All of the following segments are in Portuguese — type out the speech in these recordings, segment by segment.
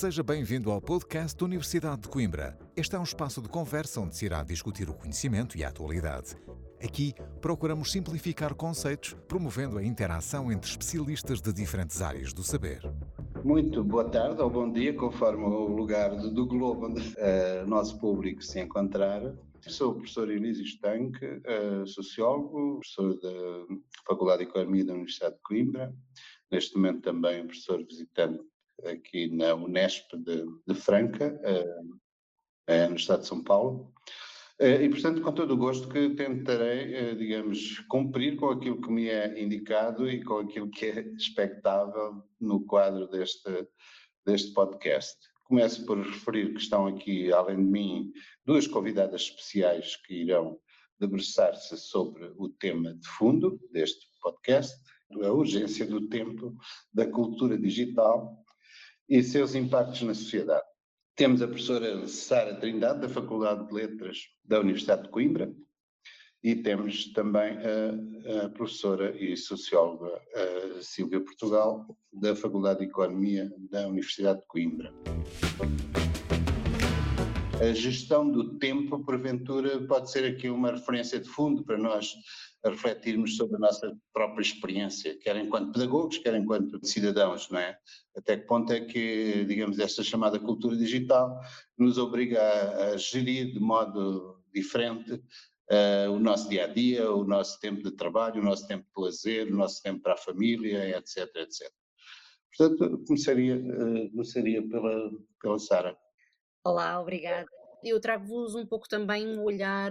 Seja bem-vindo ao podcast da Universidade de Coimbra. Este é um espaço de conversa onde se irá discutir o conhecimento e a atualidade. Aqui procuramos simplificar conceitos, promovendo a interação entre especialistas de diferentes áreas do saber. Muito boa tarde ou bom dia, conforme o lugar do globo onde uh, o nosso público se encontrar. Sou o professor Elísio Estanque, uh, sociólogo, professor da Faculdade de Economia da Universidade de Coimbra, neste momento também professor visitante aqui na Unesp de, de Franca, uh, no estado de São Paulo. Uh, e, portanto, com todo o gosto que tentarei, digamos, cumprir com aquilo que me é indicado e com aquilo que é expectável no quadro deste, deste podcast. Começo por referir que estão aqui, além de mim, duas convidadas especiais que irão debruçar-se sobre o tema de fundo deste podcast, a urgência do tempo da cultura digital e seus impactos na sociedade. Temos a professora Sara Trindade, da Faculdade de Letras da Universidade de Coimbra, e temos também a, a professora e socióloga Silvia Portugal, da Faculdade de Economia da Universidade de Coimbra. A gestão do tempo, porventura, pode ser aqui uma referência de fundo para nós refletirmos sobre a nossa própria experiência, quer enquanto pedagogos, quer enquanto cidadãos, não é? Até que ponto é que, digamos, esta chamada cultura digital nos obriga a, a gerir de modo diferente uh, o nosso dia a dia, o nosso tempo de trabalho, o nosso tempo de lazer, o nosso tempo para a família, etc, etc. Portanto, começaria, uh, começaria pela, pela Sara. Olá, obrigada. Eu trago-vos um pouco também um olhar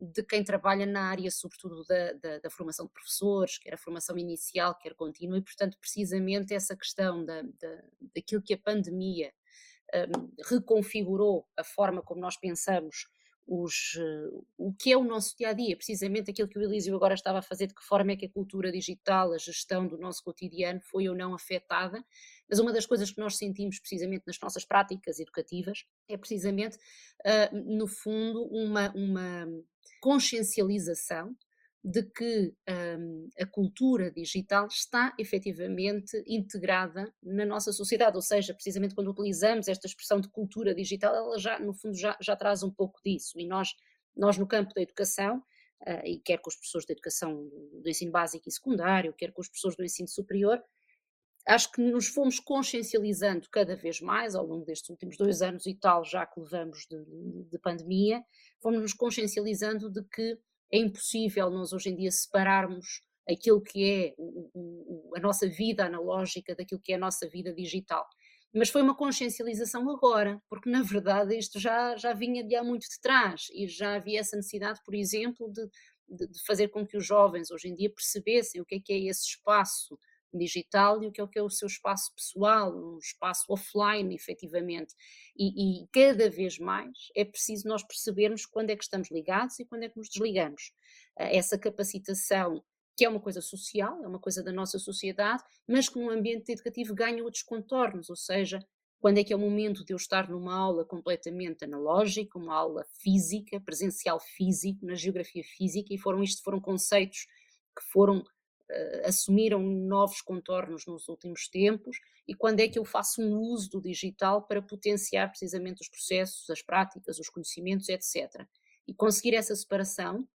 de quem trabalha na área, sobretudo da, da, da, formação de professores, quer a formação inicial, quer contínua, e portanto, precisamente essa questão da, da, daquilo que a pandemia um, reconfigurou a forma como nós pensamos os, uh, o que é o nosso dia a dia, precisamente aquilo que o Elísio agora estava a fazer, de que forma é que a cultura digital, a gestão do nosso cotidiano foi ou não afetada, mas uma das coisas que nós sentimos precisamente nas nossas práticas educativas é precisamente, uh, no fundo, uma, uma consciencialização de que um, a cultura digital está efetivamente integrada na nossa sociedade, ou seja, precisamente quando utilizamos esta expressão de cultura digital, ela já, no fundo, já, já traz um pouco disso, e nós, nós no campo da educação, uh, e quer com os professores da educação do ensino básico e secundário, quer com os professores do ensino superior, acho que nos fomos consciencializando cada vez mais ao longo destes últimos dois anos e tal, já que levamos de, de pandemia, fomos nos consciencializando de que é impossível nós hoje em dia separarmos aquilo que é o, o, a nossa vida analógica daquilo que é a nossa vida digital. Mas foi uma consciencialização agora, porque na verdade isto já, já vinha de há muito de trás e já havia essa necessidade, por exemplo, de, de, de fazer com que os jovens hoje em dia percebessem o que é que é esse espaço digital e o que é, o que é o seu espaço pessoal, um espaço offline, efetivamente. E, e, cada vez mais é preciso nós percebermos quando é que estamos ligados e quando é que nos desligamos. Eh, essa capacitação, que é uma coisa social, é uma coisa da nossa sociedade, mas que no ambiente educativo ganha outros contornos, ou seja, quando é que é o momento de eu estar numa aula completamente analógica, uma aula física, presencial físico, na geografia física, e foram isto foram conceitos que foram assumiram novos contornos nos últimos tempos e quando é que eu faço um uso do digital para potenciar precisamente os processos, as práticas, os conhecimentos, etc. E conseguir essa separação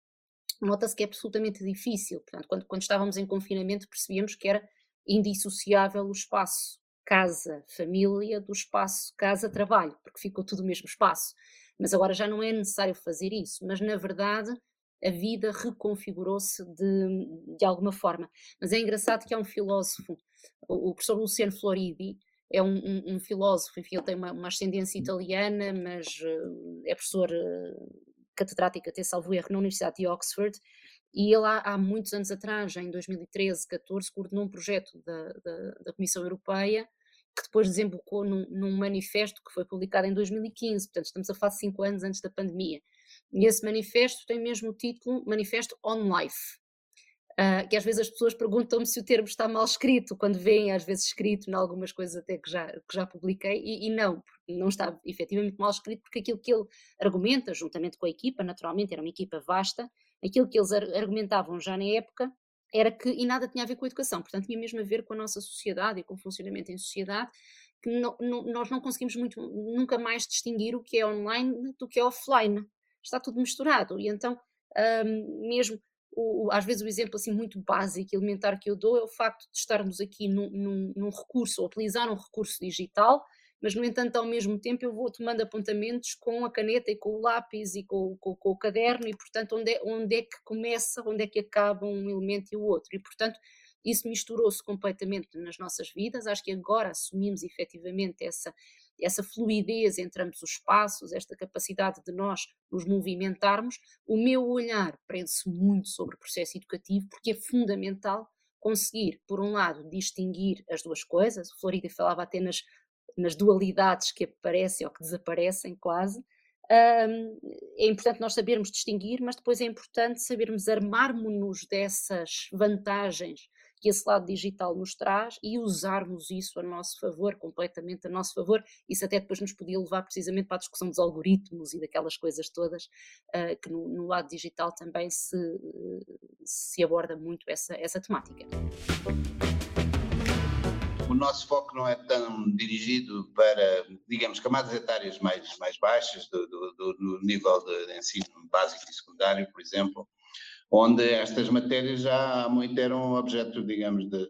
nota-se que é absolutamente difícil. Portanto, quando, quando estávamos em confinamento percebíamos que era indissociável o espaço casa-família do espaço casa-trabalho, porque ficou tudo no mesmo espaço. Mas agora já não é necessário fazer isso, mas na verdade a vida reconfigurou-se de, de alguma forma. Mas é engraçado que há um filósofo, o professor Luciano Floridi, é um, um, um, filósofo, enfim, ele tem uma, uma ascendência italiana, mas uh, é professor uh, catedrático, até salvo erro, na Universidade de Oxford, e ele há, há, muitos anos atrás, em 2013, 14, coordenou um projeto da, da, da Comissão Europeia que depois desembocou num, num, manifesto que foi publicado em 2015, portanto estamos a falar de cinco anos antes da pandemia. E esse manifesto tem mesmo o título Manifesto on Life. Uh, que às vezes as pessoas perguntam-me se o termo está mal escrito, quando veem às vezes escrito em algumas coisas até que já, que já publiquei, e, e não, não está efetivamente mal escrito, porque aquilo que ele argumenta, juntamente com a equipa, naturalmente era uma equipa vasta, aquilo que eles argumentavam já na época era que, e nada tinha a ver com a educação, portanto tinha mesmo a ver com a nossa sociedade e com o funcionamento em sociedade, que não, não, nós não conseguimos muito, nunca mais distinguir o que é online do que é offline. Está tudo misturado. E então, um, mesmo o, às vezes o exemplo assim muito básico, elementar que eu dou é o facto de estarmos aqui num, num, num recurso, ou utilizar um recurso digital, mas no entanto ao mesmo tempo eu vou tomando apontamentos com a caneta e com o lápis e com, com, com o caderno e portanto onde é, onde é que começa, onde é que acaba um elemento e o outro e portanto isso misturou-se completamente nas nossas vidas, acho que agora assumimos efetivamente essa, essa fluidez entre ambos os espaços, esta capacidade de nós nos movimentarmos, o meu olhar prende-se muito sobre o processo educativo, porque é fundamental conseguir, por um lado, distinguir as duas coisas, o Florida falava até nas, nas dualidades que aparecem ou que desaparecem quase, um, é importante nós sabermos distinguir, mas depois é importante sabermos armarmos-nos dessas vantagens que esse lado digital nos traz e usarmos isso a nosso favor, completamente a nosso favor. Isso até depois nos podia levar precisamente para a discussão dos algoritmos e daquelas coisas todas, uh, que no, no, lado digital também se, se aborda muito essa, essa temática. O nosso foco não é tão dirigido para, digamos, camadas etárias mais, mais baixas, do, do, do nível de ensino básico e secundário, por exemplo, onde estas matérias já há muito eram objeto, digamos, de,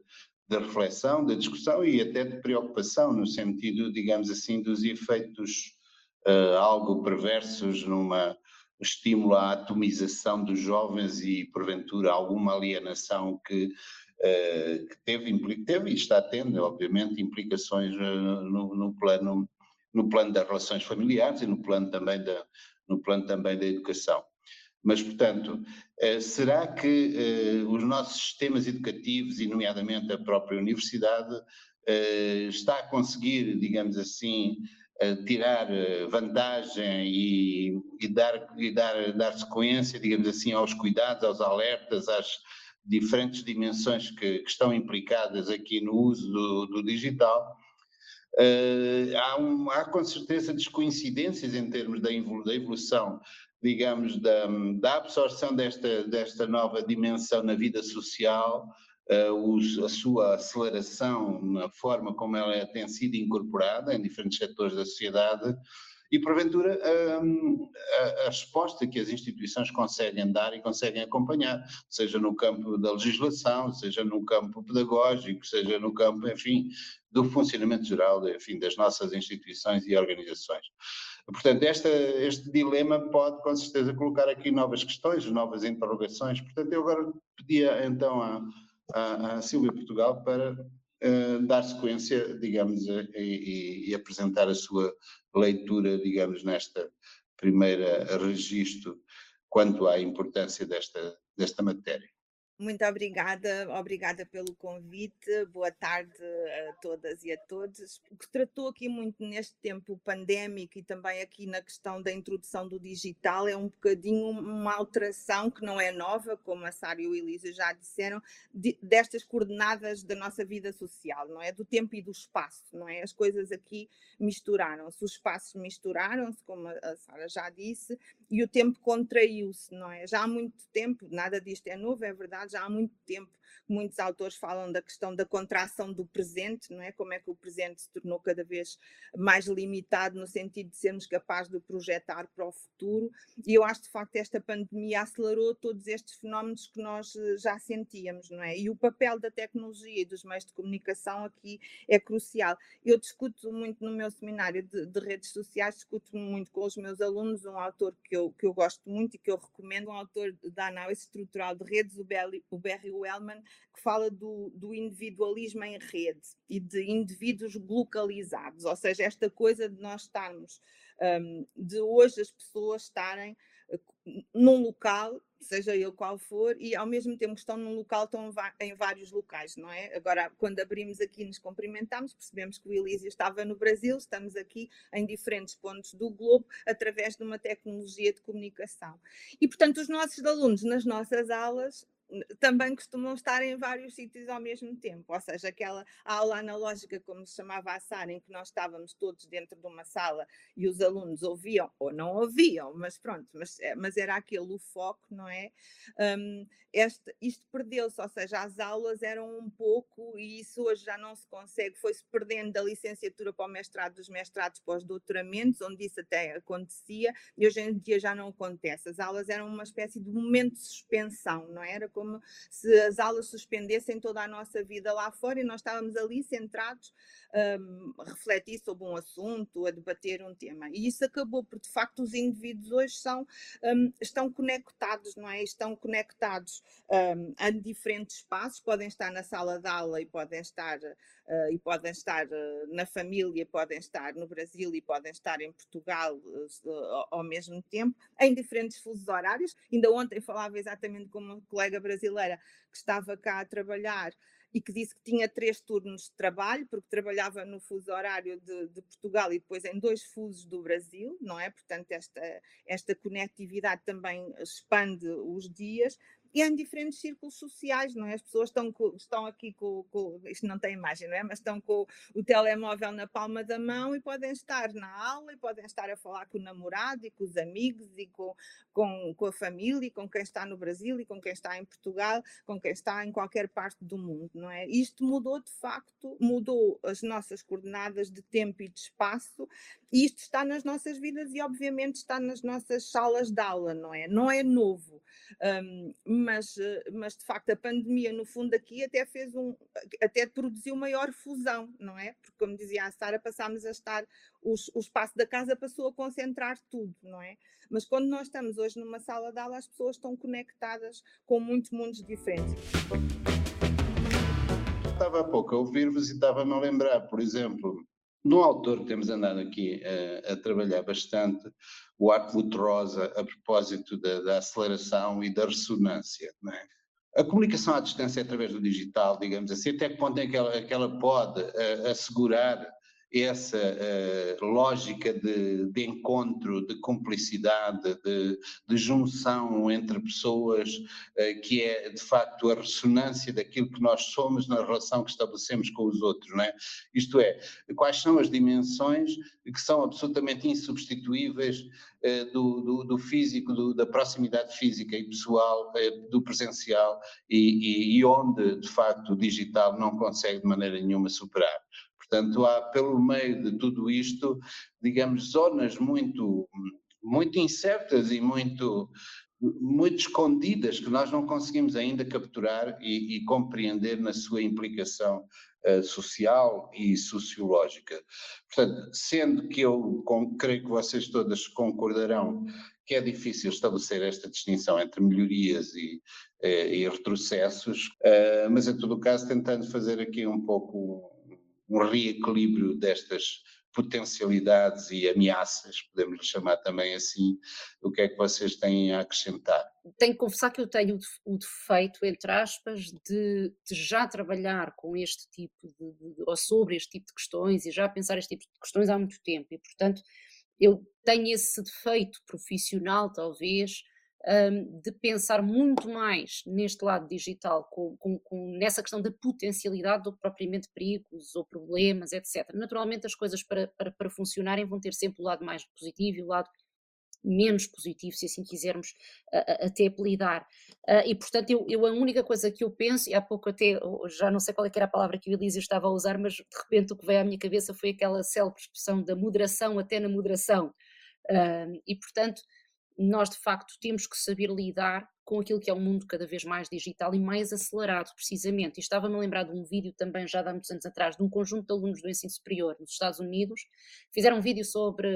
de reflexão, de discussão e até de preocupação, no sentido, digamos assim, dos efeitos uh, algo perversos numa estímulo à atomização dos jovens e, porventura, alguma alienação que, uh, que teve, teve e está tendo, obviamente, implicações uh, no, no, plano, no plano das relações familiares e no plano também da, no plano também da educação. Mas, portanto, eh, será que eh, os nossos sistemas educativos, e nomeadamente a própria universidade, eh, está a conseguir, digamos assim, tirar vantagem e, e, dar, e dar, dar sequência, digamos assim, aos cuidados, aos alertas, às diferentes dimensões que, que estão implicadas aqui no uso do, do digital? Uh, há, um, há, com certeza descoincidências em termos da evolução digamos, da, da absorção desta, desta nova dimensão na vida social, uh, a sua aceleração na forma como ela é, tem sido incorporada em diferentes setores da sociedade e, porventura, um, a, a, resposta que as instituições conseguem dar e conseguem acompanhar, seja no campo da legislação, seja no campo pedagógico, seja no campo, enfim, do funcionamento geral, enfim, das nossas instituições e organizações. Portanto, esta, este dilema pode com certeza colocar aqui novas questões, novas interrogações. Portanto, eu agora pedia então à, à, à Silvia Portugal para uh, dar sequência, digamos, e, e, e, apresentar a sua leitura, digamos, nesta primeira registro quanto à importância desta, desta matéria. Muito obrigada, obrigada pelo convite. Boa tarde a todas e a todos. O que tratou aqui muito neste tempo pandémico e também aqui na questão da introdução do digital é um bocadinho uma alteração que não é nova, como a Sara e o Elisa já disseram, de, destas coordenadas da nossa vida social, não é? Do tempo e do espaço, não é? As coisas aqui misturaram-se, os espaços misturaram-se, como a Sara já disse, e o tempo contraiu-se, não é? Já há muito tempo, nada disto é novo, é verdade já há muito tempo muitos autores falam da questão da contração do presente, não é? Como é que o presente se tornou cada vez mais limitado no sentido de sermos capazes de projetar para o futuro. E eu acho de facto esta pandemia acelerou todos estes fenómenos que nós eh, já sentíamos, não é? E o papel da tecnologia e dos meios de comunicação aqui é crucial. Eu discuto muito no meu seminário de, de redes sociais, discuto muito com os meus alunos um autor que eu, que eu gosto muito e que eu recomendo, um autor da análise estrutural de redes, o Barry, o Que fala do, do individualismo em rede e de indivíduos localizados, ou seja, esta coisa de nós estarmos, um, de hoje as pessoas estarem eh, num local, seja ele qual for, e ao mesmo tempo estão num local, estão em vários locais, não é? Agora, quando abrimos aqui nos cumprimentamos, percebemos que o Elísio estava no Brasil, estamos aqui em diferentes pontos do globo, através de uma tecnologia de comunicação. E, portanto, os nossos alunos nas nossas aulas também costumam estar em vários sítios ao mesmo tempo, ou seja, aquela aula analógica, como se chamava a Sara, em que nós estávamos todos dentro de uma sala e os alunos ouviam ou não ouviam, mas pronto, mas, eh, mas era aquele o foco, não é? Um, este, isto perdeu-se, ou seja, as aulas eram um pouco, e isso hoje já não se consegue, foi-se perdendo da licenciatura para o mestrado, dos mestrados para os doutoramentos, onde isso até acontecia, e hoje em dia já não acontece. As aulas eram uma espécie de momento de suspensão, não é? Era como se as aulas suspendessem toda a nossa vida lá fora e nós estávamos ali centrados um, a refletir sobre um assunto, a debater um tema. E isso acabou, porque de facto os indivíduos hoje são, um, estão conectados, não é? Estão conectados um, a diferentes espaços, podem estar na sala de aula e podem estar, uh, e podem estar uh, na família, podem estar no Brasil e podem estar em Portugal uh, ao mesmo tempo, em diferentes fusos horários. Ainda ontem falava exatamente com uma colega brasileira que estava cá a trabalhar e que disse que tinha três turnos de trabalho, porque trabalhava no fuso horário de, de, Portugal e depois em dois fusos do Brasil, não é? Portanto, esta, esta conectividade também expande os dias, e em diferentes círculos sociais, não é? As pessoas estão, com, estão aqui com, com, isto não tem imagem, não é? Mas estão com o telemóvel na palma da mão e podem estar na aula e podem estar a falar com o namorado e com os amigos e com, com, com a família e com quem está no Brasil e com quem está em Portugal, com quem está em qualquer parte do mundo, não é? Isto mudou de facto, mudou as nossas coordenadas de tempo e de espaço e isto está nas nossas vidas e obviamente está nas nossas salas de aula, não é? Não é novo. Um, mas, eh, mas de facto a pandemia no fundo aqui até fez um, até produziu maior fusão, não é? Porque como dizia a Sara, passámos a estar, os, o espaço da casa passou a concentrar tudo, não é? Mas quando nós estamos hoje numa sala de aula, as pessoas estão conectadas com muitos mundos diferentes. Estava há pouco a ouvir-vos e estava-me a lembrar, por exemplo, um autor que temos andado aqui a, a trabalhar bastante, o Artwood Rosa, a propósito da, da aceleração e da ressonância. É? A comunicação à distância através do digital, digamos assim, até que ponto é que ela, que ela pode uh, assegurar essa uh, lógica de, de, encontro, de cumplicidade, de, de junção entre pessoas, uh, que é de facto a ressonância daquilo que nós somos na relação que estabelecemos com os outros, não é? Isto é, quais são as dimensões que são absolutamente insubstituíveis uh, do, do, do, físico, do, da proximidade física e pessoal, do presencial, e, e, e onde de facto o digital não consegue de maneira nenhuma superar. Portanto, há pelo meio de tudo isto, digamos, zonas muito, muito incertas e muito, muito escondidas que nós não conseguimos ainda capturar e, e compreender na sua implicação uh, social e sociológica. Portanto, sendo que eu com, creio que vocês todas concordarão que é difícil estabelecer esta distinção entre melhorias e, eh, e retrocessos, uh, mas em todo o caso tentando fazer aqui um pouco um reequilíbrio destas potencialidades e ameaças, podemos chamar também assim, o que é que vocês têm a acrescentar? Tenho que confessar que eu tenho o defeito, entre aspas, de, de já trabalhar com este tipo de, de, ou sobre este tipo de questões e já pensar este tipo de questões há muito tempo e, portanto, eu tenho esse defeito profissional, talvez, um, de pensar muito mais neste lado digital, com, com, com, nessa questão da potencialidade do que propriamente perigos ou problemas, etc. Naturalmente, as coisas para, para, para funcionarem vão ter sempre o lado mais positivo e o lado menos positivo, se assim quisermos até apelidar. Uh, e portanto, eu, eu, a única coisa que eu penso, e há pouco até, já não sei qual é era a palavra que o Elísio estava a usar, mas de repente o que veio à minha cabeça foi aquela célebre expressão da moderação até na moderação. Uh, e portanto, nós de facto temos que saber lidar com aquilo que é um mundo cada vez mais digital e mais acelerado, precisamente. E estava-me a lembrar de um vídeo também, já há muitos anos atrás, de um conjunto de alunos do ensino superior nos Estados Unidos, fizeram um vídeo sobre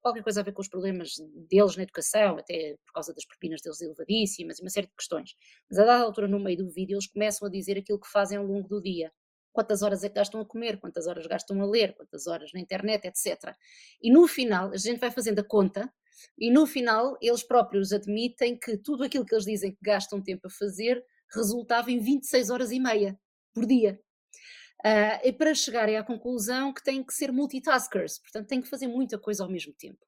qualquer coisa a ver com os problemas deles na educação, até por causa das propinas deles elevadíssimas e uma série de questões. Mas a dada altura, no meio do vídeo, eles começam a dizer aquilo que fazem ao longo do dia quantas horas é que gastam a comer, quantas horas gastam a ler, quantas horas na internet, etc. E no final, a gente vai fazendo a conta e no final, eles próprios admitem que tudo aquilo que eles dizem que gastam tempo a fazer resultava em 26 horas e meia por dia. Uh, e para chegarem à conclusão que têm que ser multitaskers, portanto, têm que fazer muita coisa ao mesmo tempo.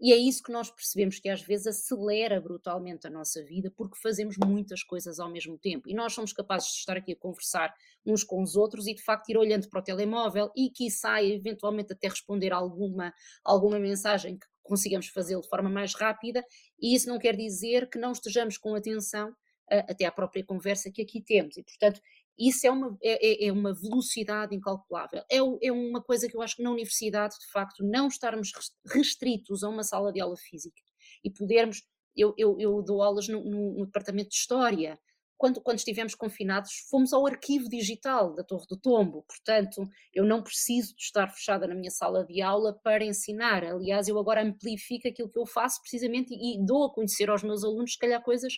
E é isso que nós percebemos que às vezes acelera brutalmente a nossa vida porque fazemos muitas coisas ao mesmo tempo. E nós somos capazes de estar aqui a conversar uns com os outros e de facto ir olhando para o telemóvel e quiçá eventualmente até responder alguma, alguma mensagem que consigamos fazê-lo de forma mais rápida. E isso não quer dizer que não estejamos com atenção até à própria conversa que aqui temos. E, portanto, isso é uma, é, é, é uma velocidade incalculável. É, é, uma coisa que eu acho que na universidade, de facto, não estarmos restritos a uma sala de aula física e podermos. Eu, eu, eu dou aulas no, no, no, departamento de História. Quando, quando estivemos confinados, fomos ao arquivo digital da Torre do Tombo. Portanto, eu não preciso de estar fechada na minha sala de aula para ensinar. Aliás, eu agora amplifico aquilo que eu faço precisamente e, e dou a conhecer aos meus alunos, se calhar, coisas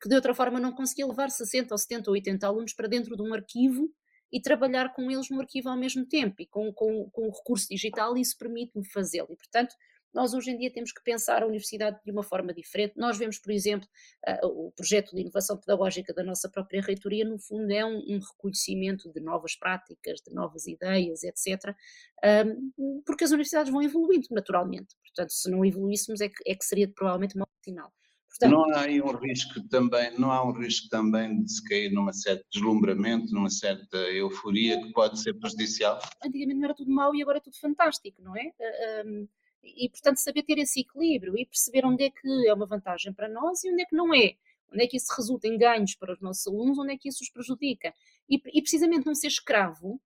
que de outra forma não conseguia levar 60 ou 70 ou 80 alunos para dentro de um arquivo e trabalhar com eles no arquivo ao mesmo tempo e com, com, com o recurso digital isso permite-me fazê-lo e portanto nós hoje em dia temos que pensar a universidade de uma forma diferente. Nós vemos, por exemplo, o projeto de inovação pedagógica da nossa própria reitoria, no fundo é um, reconhecimento de novas práticas, de novas ideias, etc., porque as universidades vão evoluindo naturalmente. Portanto, se não evoluíssemos é que, é que seria provavelmente mau sinal. Portanto, não há aí um risco também, não há um risco também de se cair numa certa deslumbramento, numa certa euforia que pode ser prejudicial? Antigamente não era tudo mau e agora é tudo fantástico, não é? E portanto saber ter esse equilíbrio e perceber onde é que é uma vantagem para nós e onde é que não é. Onde é que isso resulta em ganhos para os nossos alunos, onde é que isso os prejudica. E, e precisamente não ser escravo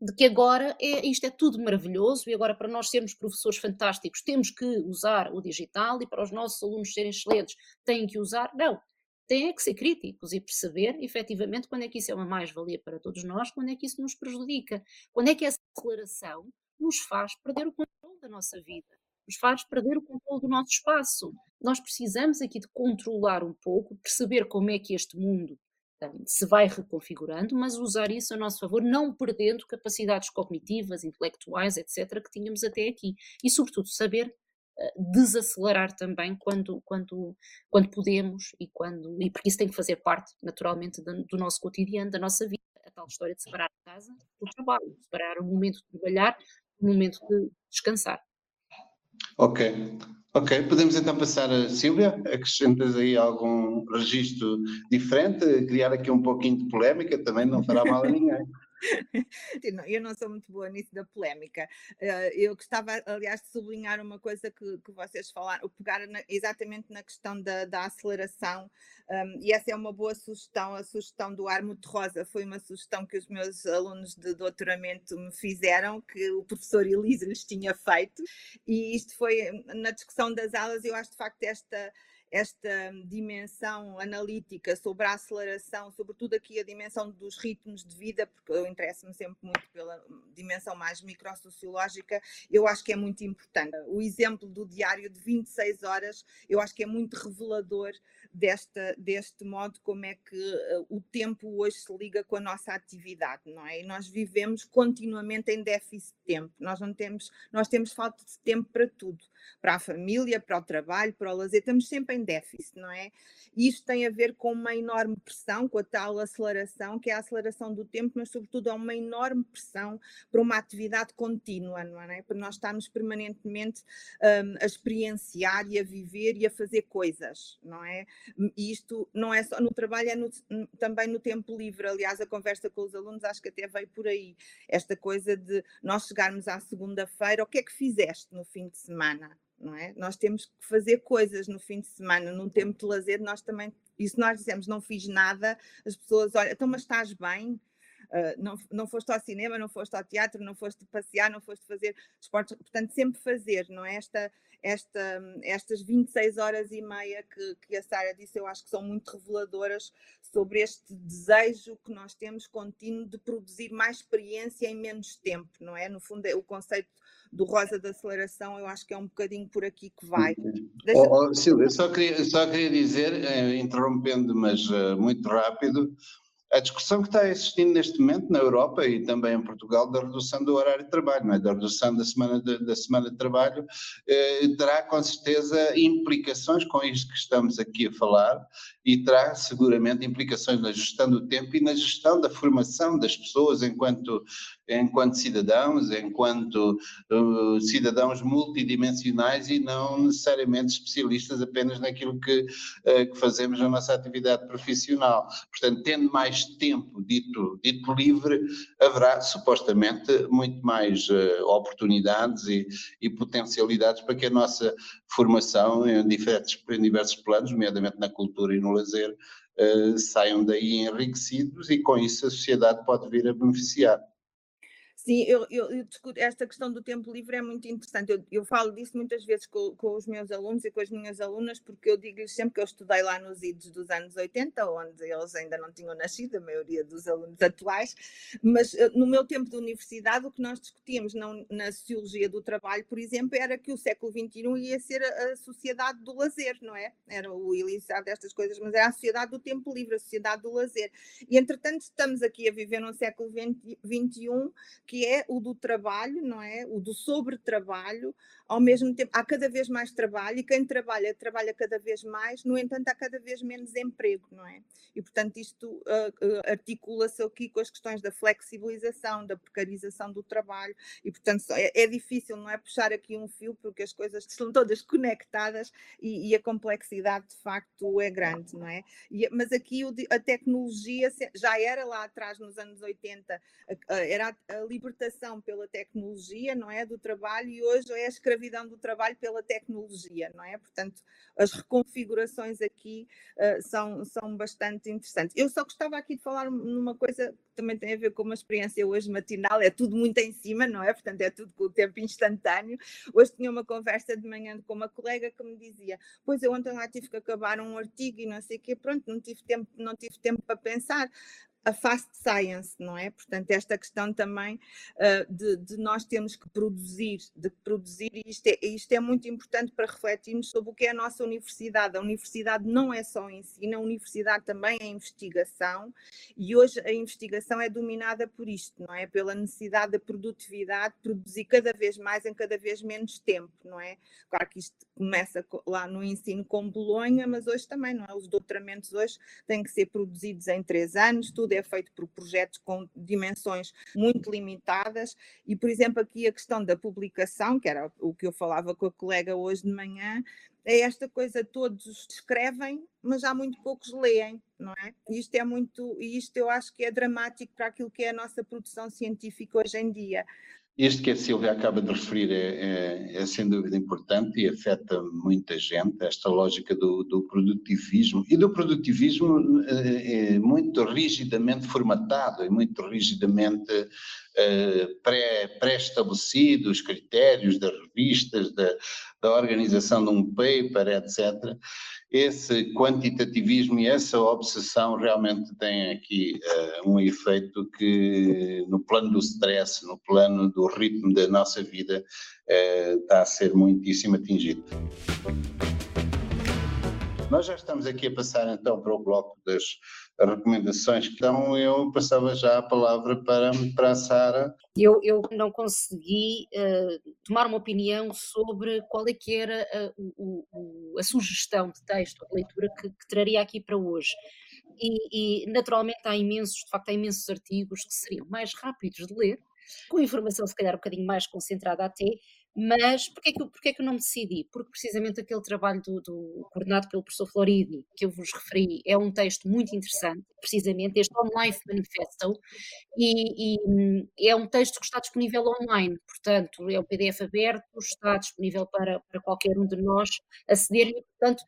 de que agora é, isto é tudo maravilhoso e agora para nós sermos professores fantásticos temos que usar o digital e para os nossos alunos serem excelentes têm que usar. Não, têm que ser críticos e perceber efetivamente quando é que isso é uma mais-valia para todos nós, quando é que isso nos prejudica, quando é que essa declaração nos faz perder o controle da nossa vida, nos faz perder o controle do nosso espaço. Nós precisamos aqui de controlar um pouco, perceber como é que este mundo se vai reconfigurando, mas usar isso a nosso favor, não perdendo capacidades cognitivas, intelectuais, etc., que tínhamos até aqui. E, sobretudo, saber uh, desacelerar também quando, quando, quando podemos e quando. E porque isso tem que fazer parte, naturalmente, do, do nosso cotidiano, da nossa vida. A tal história de separar a casa do trabalho, separar o momento de trabalhar momento de descansar. Ok. Ok, podemos então passar a Silvia. Acrescentas aí algum registro diferente? Criar aqui um pouquinho de polémica também não fará mal a ninguém. Eu não sou muito boa nisso da polémica. Eh, eu gostava, aliás, de sublinhar uma coisa que, que vocês falaram, pegar na, exatamente na questão da, da aceleração, um, e essa é uma boa sugestão. A sugestão do Armut Rosa foi uma sugestão que os meus alunos de doutoramento me fizeram, que o professor Elise lhes tinha feito, e isto foi na discussão das aulas. Eu acho de facto esta esta dimensão analítica sobre a aceleração, sobretudo aqui a dimensão dos ritmos de vida, porque eu interesso-me sempre muito pela dimensão mais microsociológica, eu acho que é muito importante. O exemplo do diário de 26 horas, eu acho que é muito revelador desta, deste modo como é que uh, o tempo hoje se liga com a nossa atividade, não é? E nós vivemos continuamente em déficit de tempo. Nós não temos, nós temos falta de tempo para tudo, para a família, para o trabalho, para o lazer, estamos sempre em déficit, não é? Isto tem a ver com uma enorme pressão, com a tal aceleração, que é a aceleração do tempo, mas sobretudo é uma enorme pressão para uma atividade contínua, não é? Para nós estarmos permanentemente um, a experienciar e a viver e a fazer coisas, não é? E isto não é só no trabalho, é no, também no tempo livre. Aliás, a conversa com os alunos acho que até veio por aí. Esta coisa de nós chegarmos à segunda-feira, o que é que fizeste no fim de semana? Não é? Nós temos que fazer coisas no fim de semana, num tempo de lazer, nós também, e se nós dizemos não fiz nada, as pessoas olham, então, mas estás bem? Uh, não, não foste ao cinema, não foste ao teatro, não foste passear, não foste fazer esportes, portanto, sempre fazer, não é? Esta, esta, estas 26 horas e meia que, que a Sara disse, eu acho que são muito reveladoras sobre este desejo que nós temos contínuo de produzir mais experiência em menos tempo, não é? No fundo, é o conceito do rosa da aceleração, eu acho que é um bocadinho por aqui que vai. Deixa... Oh, oh, Silvia, só queria, só queria dizer, eh, interrompendo, mas uh, muito rápido, a discussão que está existindo neste momento na Europa e também em Portugal da redução do horário de trabalho, não é? da redução da semana de, da semana de trabalho, eh, terá com certeza implicações com isto que estamos aqui a falar e terá seguramente implicações na gestão do tempo e na gestão da formação das pessoas enquanto, enquanto cidadãos, enquanto uh, cidadãos multidimensionais e não necessariamente especialistas apenas naquilo que, uh, que fazemos na nossa atividade profissional. Portanto, tendo mais tempo dito, dito livre, haverá supostamente muito mais uh, oportunidades e, e potencialidades para que a nossa formação em diversos, em diversos planos, nomeadamente na cultura e no lazer, uh, saiam daí enriquecidos e com isso a sociedade pode vir a beneficiar. Sim, eu, eu, eu, discuto esta questão do tempo livre é muito interessante. Eu, eu falo disso muitas vezes com, com, os meus alunos e com as minhas alunas, porque eu digo-lhes sempre que eu estudei lá nos idos dos anos 80, onde eles ainda não tinham nascido, a maioria dos alunos atuais, mas eh, no meu tempo de universidade, o que nós discutíamos na, na sociologia do trabalho, por exemplo, era que o século XXI ia ser a, a sociedade do lazer, não é? Era o iliciado destas coisas, mas era a sociedade do tempo livre, a sociedade do lazer. E entretanto, estamos aqui a viver no século XXI que é o do trabalho, não é? O do sobre-trabalho, ao mesmo tempo há cada vez mais trabalho e quem trabalha, trabalha cada vez mais, no entanto, há cada vez menos emprego, não é? E, portanto, isto uh, uh, articula-se aqui com as questões da flexibilização, da precarização do trabalho, e, portanto, é, é, difícil, não é? Puxar aqui um fio, porque as coisas estão todas conectadas e, e a complexidade, de facto, é grande, não é? E, mas aqui o, a tecnologia já era lá atrás, nos anos 80, era libertação pela tecnologia, não é? Do trabalho, e hoje é a escravidão do trabalho pela tecnologia, não é? Portanto, as reconfigurações aqui uh, são, são bastante interessantes. Eu só gostava aqui de falar numa coisa que também tem a ver com uma experiência hoje matinal, é tudo muito em cima, não é? Portanto, é tudo com o tempo instantâneo. Hoje tinha uma conversa de manhã com uma colega que me dizia: Pois eu ontem lá tive que acabar um artigo e não sei o quê, pronto, não tive tempo, não tive tempo para pensar a fast science, não é? Portanto, esta questão também uh, de, de, nós temos que produzir, de produzir, e isto é, isto é muito importante para refletirmos sobre o que é a nossa universidade. A universidade não é só ensino, a universidade também é investigação, e hoje a investigação é dominada por isto, não é? Pela necessidade da produtividade, produzir cada vez mais em cada vez menos tempo, não é? Claro que isto começa lá no ensino com Bolonha, mas hoje também, não é? Os doutoramentos hoje têm que ser produzidos em três anos, tudo é feito por projetos com dimensões muito limitadas e, por exemplo, aqui a questão da publicação, que era o que eu falava com a colega hoje de manhã, é esta coisa, todos escrevem, mas há muito poucos leem, não é? Isto é muito, e isto eu acho que é dramático para aquilo que é a nossa produção científica hoje em dia. Isto que a Silvia acaba de referir é, é, é, sem dúvida importante e afeta muita gente, esta lógica do, do produtivismo, e do produtivismo é, é muito rigidamente formatado e muito rigidamente é, pré-estabelecido, pré os critérios das revistas, da, da organização de um paper, etc esse quantitativismo e essa obsessão realmente têm aqui uh, um efeito que, no plano do stress, no plano do ritmo da nossa vida, uh, está a ser muitíssimo atingido. Nós já estamos aqui a passar então para o bloco das recomendações, então eu passava já a palavra para, para a Sara. Eu, eu não consegui uh, tomar uma opinião sobre qual é que era a, o, o, a sugestão de texto, a leitura que, que traria aqui para hoje. E, e, naturalmente há imensos, de facto há imensos artigos que seriam mais rápidos de ler, com informação se calhar um bocadinho mais concentrada até, mas porquê que, porquê que eu não decidi? Porque precisamente aquele trabalho do, do, coordenado pelo professor Floridi, que eu vos referi, é um texto muito interessante, precisamente este On Life Manifesto, e, e, é um texto que está disponível online, portanto, é um PDF aberto, está disponível para, para qualquer um de nós aceder, e portanto,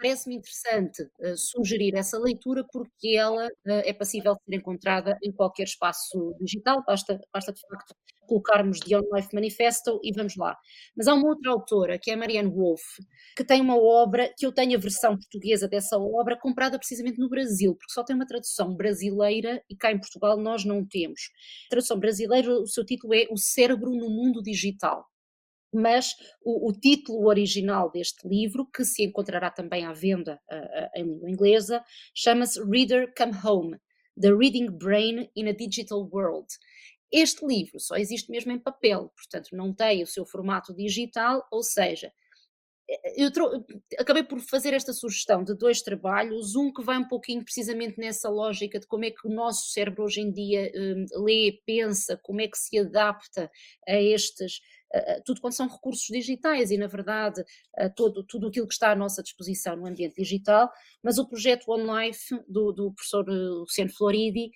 parece-me interessante uh, sugerir essa leitura porque ela uh, é passível de ser encontrada em qualquer espaço digital, basta, basta de facto colocarmos The On Life Manifesto e vamos lá. Mas há uma outra autora, que é a Marianne Wolf, que tem uma obra, que eu tenho a versão portuguesa dessa obra, comprada precisamente no Brasil, porque só tem uma tradução brasileira e cá em Portugal nós não temos. A tradução brasileira, o seu título é O Cérebro no Mundo Digital mas o, o, título original deste livro, que se encontrará também à venda uh, em língua inglesa, chama-se Reader Come Home, The Reading Brain in a Digital World. Este livro só existe mesmo em papel, portanto, não tem o seu formato digital, ou seja, eu acabei por fazer esta sugestão de dois trabalhos, um que vai um pouquinho precisamente nessa lógica de como é que o nosso cérebro hoje em dia um, lê, pensa, como é que se adapta a estes, tudo quando são recursos digitais e, na verdade, todo, tudo aquilo que está à nossa disposição no ambiente digital, mas o projeto One Life do, do professor Luciano Floridi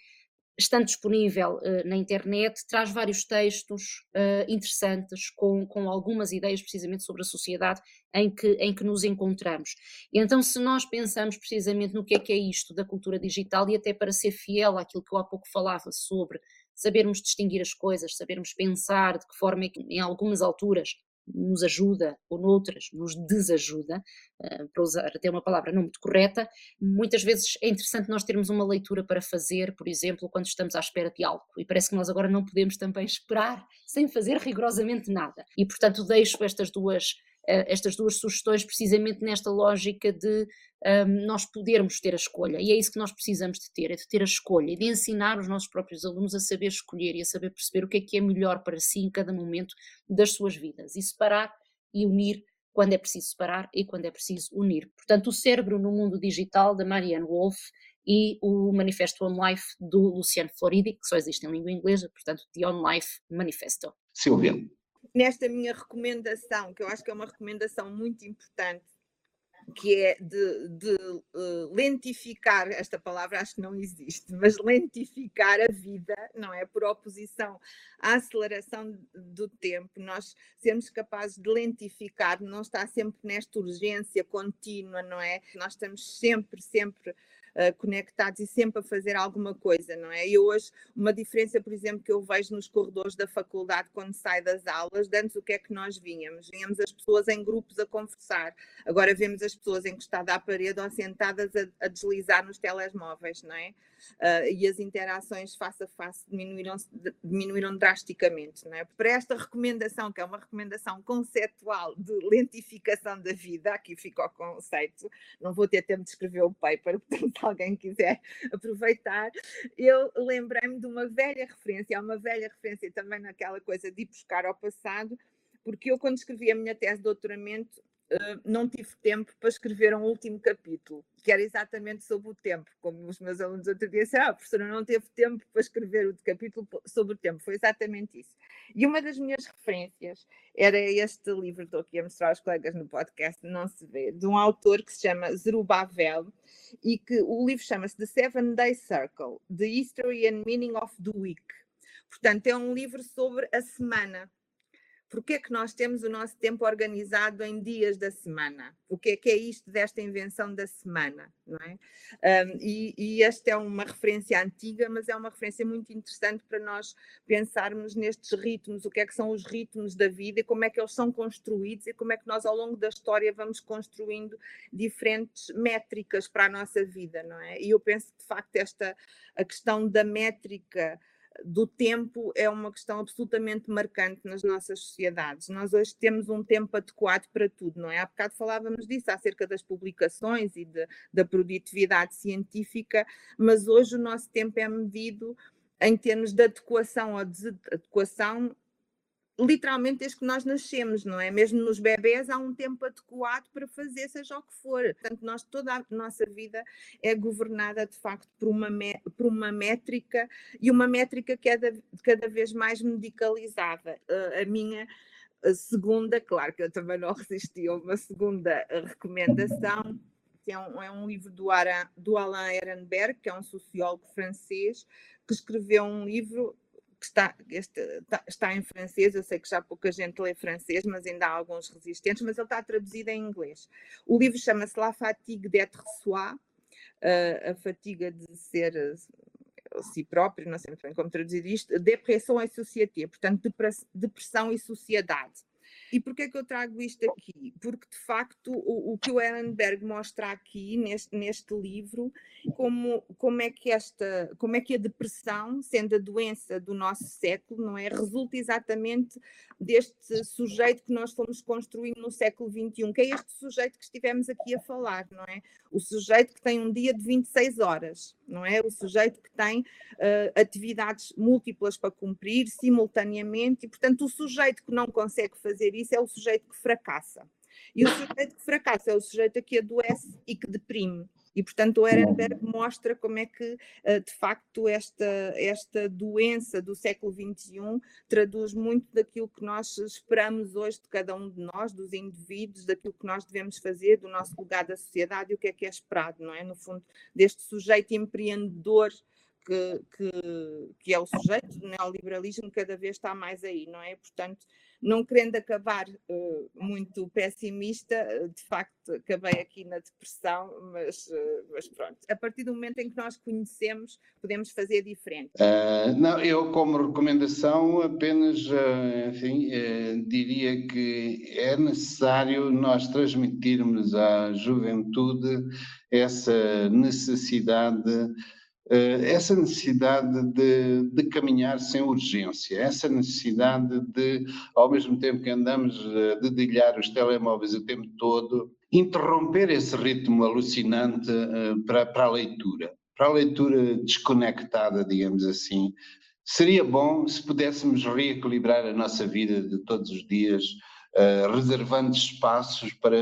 estando disponível uh, na internet, traz vários textos uh, interessantes com, com algumas ideias precisamente sobre a sociedade em que, em que nos encontramos. E então, se nós pensamos precisamente no que é que é isto da cultura digital, e até para ser fiel àquilo que eu há pouco falava sobre sabermos distinguir as coisas, sabermos pensar de que forma é que, em algumas alturas, nos ajuda ou noutras nos desajuda, uh, para usar até uma palavra não muito correta, muitas vezes é interessante nós termos uma leitura para fazer, por exemplo, quando estamos à espera de algo, e parece que nós agora não podemos também esperar sem fazer rigorosamente nada. E portanto deixo estas duas estas duas sugestões precisamente nesta lógica de um, nós podermos ter a escolha. E é isso que nós precisamos de ter, é de ter a escolha e de ensinar os nossos próprios alunos a saber escolher e a saber perceber o que é que é melhor para si em cada momento das suas vidas. E separar e unir quando é preciso separar e quando é preciso unir. Portanto, o cérebro no mundo digital da Marianne Wolf e o Manifesto On Life do Luciano Floridi, que só existe em língua inglesa, portanto, The On Life Manifesto. Silvia. Nesta minha recomendação, que eu acho que é uma recomendação muito importante, que é de, de uh, lentificar, esta palavra acho que não existe, mas lentificar a vida, não é? Por oposição à aceleração do tempo, nós sermos capazes de lentificar, não estar sempre nesta urgência contínua, não é? Nós estamos sempre, sempre uh, conectados e sempre a fazer alguma coisa, não é? E hoje, uma diferença, por exemplo, que eu vejo nos corredores da faculdade quando sai das aulas, antes o que é que nós vínhamos? Vínhamos as pessoas em grupos a conversar, agora vemos as pessoas encostadas à parede ou sentadas a, a deslizar nos telemóveis, não é? Uh, e as interações face a face diminuíram, diminuíram drasticamente. Não é? Para esta recomendação, que é uma recomendação conceptual de lentificação da vida, aqui fica o conceito, não vou ter tempo de escrever o paper, portanto, alguém quiser aproveitar, eu lembrei-me de uma velha referência, há uma velha referência também naquela coisa de ir buscar ao passado, porque eu, quando escrevi a minha tese de doutoramento, não tive tempo para escrever um último capítulo, que era exatamente sobre o tempo, como os meus alunos outro dia disseram, ah, a professora não teve tempo para escrever o capítulo sobre o tempo, foi exatamente isso. E uma das minhas referências era este livro, estou aqui a mostrar aos colegas no podcast, não se vê, de um autor que se chama Zerubbabel, e que o livro chama-se The Seven Day Circle, The History and Meaning of the Week. Portanto, é um livro sobre a semana, porque é que nós temos o nosso tempo organizado em dias da semana? O que é que é isto desta invenção da semana? Não é? Um, e, e esta é uma referência antiga, mas é uma referência muito interessante para nós pensarmos nestes ritmos, o que é que são os ritmos da vida e como é que eles são construídos e como é que nós ao longo da história vamos construindo diferentes métricas para a nossa vida, não é? E eu penso que de facto esta a questão da métrica do tempo é uma questão absolutamente marcante nas nossas sociedades. Nós hoje temos um tempo adequado para tudo, não é? Há bocado falávamos disso, acerca das publicações e de, da produtividade científica, mas hoje o nosso tempo é medido em termos de adequação ou desadequação literalmente desde que nós nascemos, não é? Mesmo nos bebés há um tempo adequado para fazer seja o que for. Portanto, nós toda a nossa vida é governada de facto por uma, por uma métrica e uma métrica cada, cada vez mais medicalizada. Uh, a minha a segunda, claro que eu também não resisti a uma segunda recomendação, que é um, é um livro do, Ara, do Alain Ehrenberg, que é um sociólogo francês, que escreveu um livro que está, está, está, em francês, eu sei que já pouca gente lê francês, mas ainda há alguns resistentes, mas ele está traduzido em inglês. O livro chama-se La fatigue d'être soi, uh, a fatiga de ser uh, si próprio, não sei muito bem como traduzir isto, depressão e sociedade, portanto, depressão e sociedade. E porquê é que eu trago isto aqui? Porque, de facto, o, o que o Ehrenberg mostra aqui neste, neste livro, como, como, é que esta, como é que a depressão, sendo a doença do nosso século, não é, resulta exatamente deste sujeito que nós fomos construindo no século XXI, que é este sujeito que estivemos aqui a falar, não é? O sujeito que tem um dia de 26 horas, não é? O sujeito que tem uh, atividades múltiplas para cumprir simultaneamente e, portanto, o sujeito que não consegue fazer isso é o sujeito que fracassa. E o sujeito que fracassa é o sujeito que adoece e que deprime. E, portanto, o Ehrenberg mostra como é que, eh, de facto, esta, esta doença do século XXI traduz muito daquilo que nós esperamos hoje de cada um de nós, dos indivíduos, daquilo que nós devemos fazer, do nosso lugar da sociedade e o que é que é esperado, não é? No fundo, deste sujeito empreendedor que, que, que, é o sujeito do neoliberalismo cada vez está mais aí, não é? Portanto, não querendo acabar uh, muito pessimista, eh, de facto acabei aqui na depressão, mas, uh, mas, pronto, a partir do momento em que nós conhecemos, podemos fazer diferente. Uh, não, eu como recomendação apenas, enfim, diria que é necessário nós transmitirmos à juventude essa necessidade essa necessidade de, de, caminhar sem urgência, essa necessidade de, ao mesmo tempo que andamos a dedilhar os telemóveis o tempo todo, interromper esse ritmo alucinante eh, para, para a leitura, para a leitura desconectada, digamos assim. Seria bom se pudéssemos reequilibrar a nossa vida de todos os dias uh, reservando espaços para,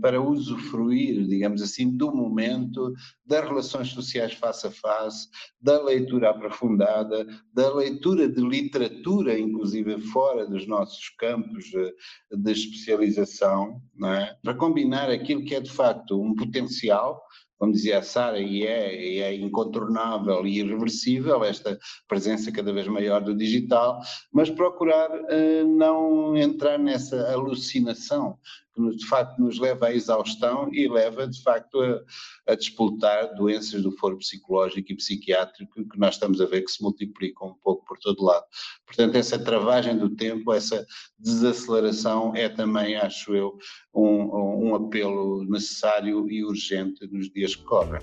para usufruir, digamos assim, do momento, das relações sociais face a face, da leitura aprofundada, da leitura de literatura, inclusive fora dos nossos campos de, de especialização, é? para combinar aquilo que é de facto um potencial como dizia a Sara, e é, e é incontornável e irreversível esta presença cada vez maior do digital, mas procurar uh, não entrar nessa alucinação que de facto nos leva à exaustão e leva de facto a, a disputar doenças do foro psicológico e psiquiátrico que nós estamos a ver que se multiplicam um pouco por todo lado. Portanto, essa travagem do tempo, essa desaceleração é também, acho eu, um, um apelo necessário e urgente nos dias que correm.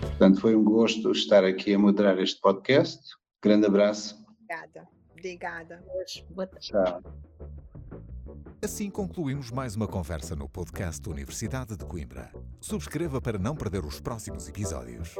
Portanto, foi um gosto estar aqui a moderar este podcast. Grande abraço. Obrigada. Obrigada. Boa tarde. Tchau. Assim concluímos mais uma conversa no podcast Universidade de Coimbra. Subscreva para não perder os próximos episódios.